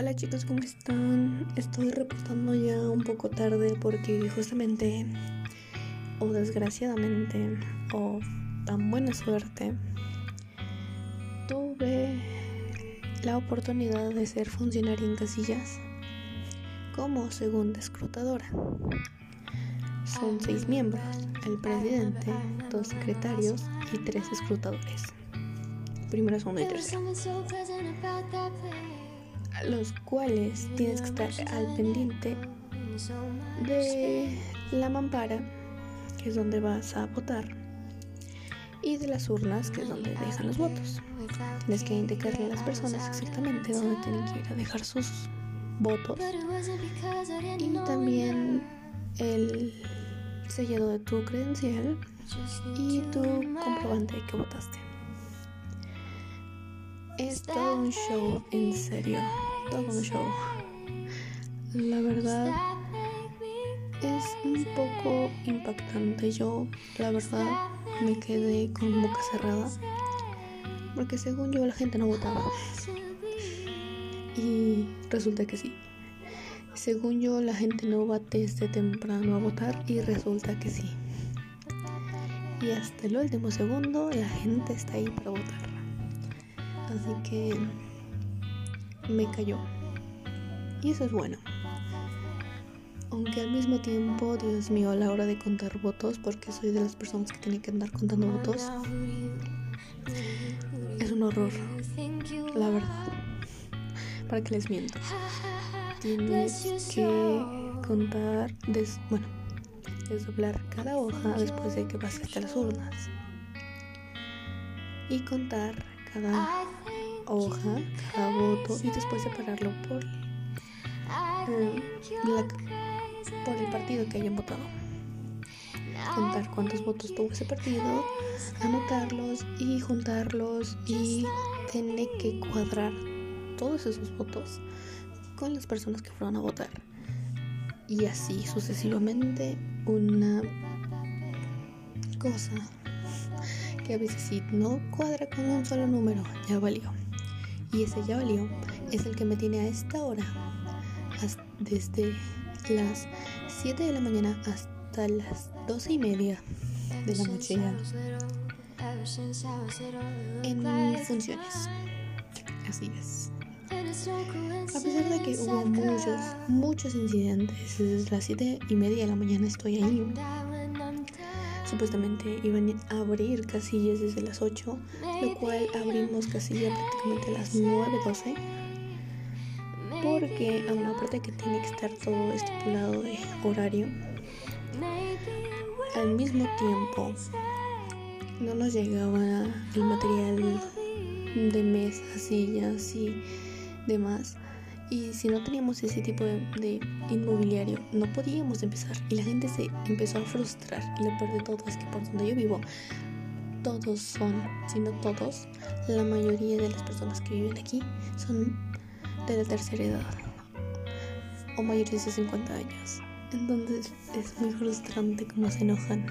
Hola chicos, ¿cómo están? Estoy reportando ya un poco tarde porque justamente, o desgraciadamente, o tan buena suerte, tuve la oportunidad de ser funcionaria en casillas como segunda escrutadora. Son seis miembros, el presidente, dos secretarios y tres escrutadores. Primero, segundo y tercero los cuales tienes que estar al pendiente de la mampara, que es donde vas a votar, y de las urnas, que es donde dejan los votos. Tienes que indicarle a las personas exactamente dónde tienen que ir a dejar sus votos y también el sellado de tu credencial y tu comprobante de que votaste. Es todo un show, en serio, todo un show. La verdad es un poco impactante. Yo, la verdad, me quedé con boca cerrada. Porque según yo la gente no votaba. Y resulta que sí. Según yo la gente no va desde temprano a votar y resulta que sí. Y hasta el último segundo la gente está ahí para votar. Así que me cayó. Y eso es bueno. Aunque al mismo tiempo, Dios mío, a la hora de contar votos, porque soy de las personas que tienen que andar contando votos, es un horror, la verdad. ¿Para que les miento? Tienes que contar, bueno, desdoblar cada hoja después de que pasaste las urnas. Y contar cada hoja, cada voto y después separarlo por, eh, por el partido que hayan votado. Contar cuántos votos tuvo ese partido, anotarlos y juntarlos y tener que cuadrar todos esos votos con las personas que fueron a votar. Y así sucesivamente una cosa que a veces si no cuadra con un solo número, ya valió. Y ese ya valió es el que me tiene a esta hora, desde las 7 de la mañana hasta las 12 y media de la noche ya, en funciones. Así es. A pesar de que hubo muchos, muchos incidentes, desde las 7 y media de la mañana estoy ahí. Supuestamente iban a abrir casillas desde las 8, lo cual abrimos casilla prácticamente a las 9.12. Porque, aparte que tiene que estar todo estipulado de horario, al mismo tiempo no nos llegaba el material de mesas, sillas y demás. Y si no teníamos ese tipo de, inmobiliario, no podíamos empezar. Y la gente se empezó a frustrar. Y lo peor de todo es que por donde yo vivo, todos son, si no todos, la mayoría de las personas que viven aquí son de la tercera edad o mayores de 50 años. Entonces es muy frustrante cómo se enojan.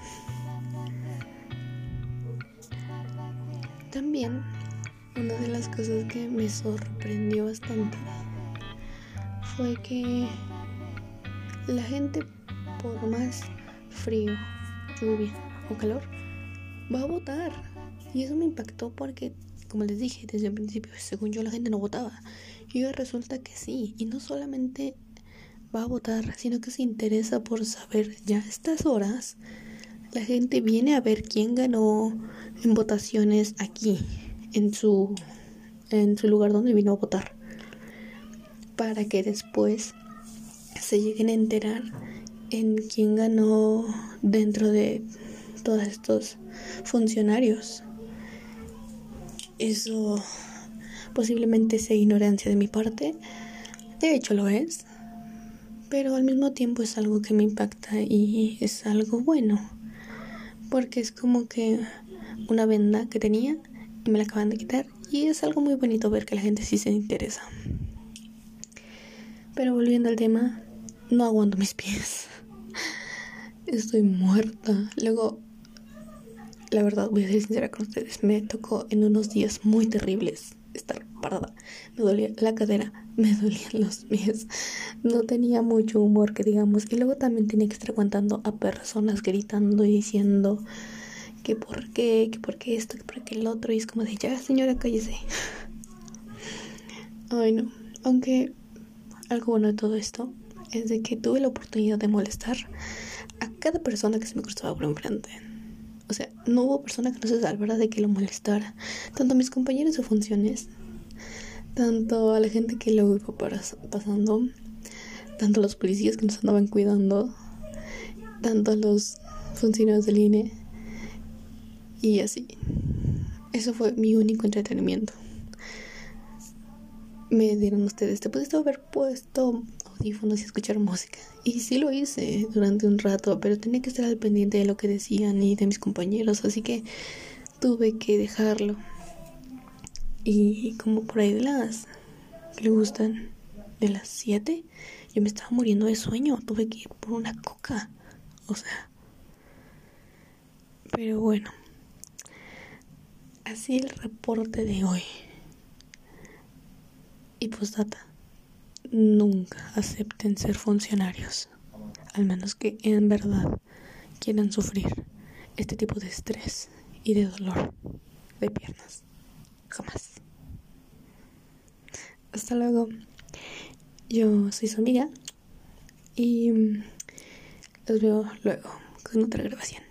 También una de las cosas que me sorprendió bastante fue que la gente, por más frío, lluvia o calor, va a votar. Y eso me impactó porque, como les dije desde el principio, según yo la gente no votaba. Y resulta que sí. Y no solamente va a votar, sino que se interesa por saber ya estas horas. La gente viene a ver quién ganó en votaciones aquí, en su, en su lugar donde vino a votar para que después se lleguen a enterar en quién ganó dentro de todos estos funcionarios. Eso posiblemente sea ignorancia de mi parte, de hecho lo es, pero al mismo tiempo es algo que me impacta y es algo bueno, porque es como que una venda que tenía y me la acaban de quitar y es algo muy bonito ver que la gente sí se interesa. Pero volviendo al tema, no aguanto mis pies. Estoy muerta. Luego, la verdad, voy a ser sincera con ustedes. Me tocó en unos días muy terribles estar parada, me dolía la cadera, me dolían los pies, no tenía mucho humor que digamos y luego también tenía que estar aguantando a personas gritando y diciendo que por qué, que por qué esto, que por qué el otro y es como de ya señora cállese. Ay no, aunque algo bueno de todo esto es de que tuve la oportunidad de molestar a cada persona que se me cruzaba por enfrente. O sea, no hubo persona que no se salvara de que lo molestara. Tanto a mis compañeros de funciones, tanto a la gente que lo iba pasando, tanto a los policías que nos andaban cuidando, tanto a los funcionarios del INE y así. Eso fue mi único entretenimiento. Me dieron ustedes, te pudiste haber puesto audífonos y escuchar música. Y sí lo hice durante un rato, pero tenía que estar al pendiente de lo que decían y de mis compañeros, así que tuve que dejarlo. Y como por ahí de las le gustan, de las 7, yo me estaba muriendo de sueño, tuve que ir por una coca. O sea. Pero bueno. Así el reporte de hoy. Y pues data nunca acepten ser funcionarios, al menos que en verdad quieran sufrir este tipo de estrés y de dolor de piernas. Jamás. Hasta luego. Yo soy su amiga y los veo luego con otra grabación.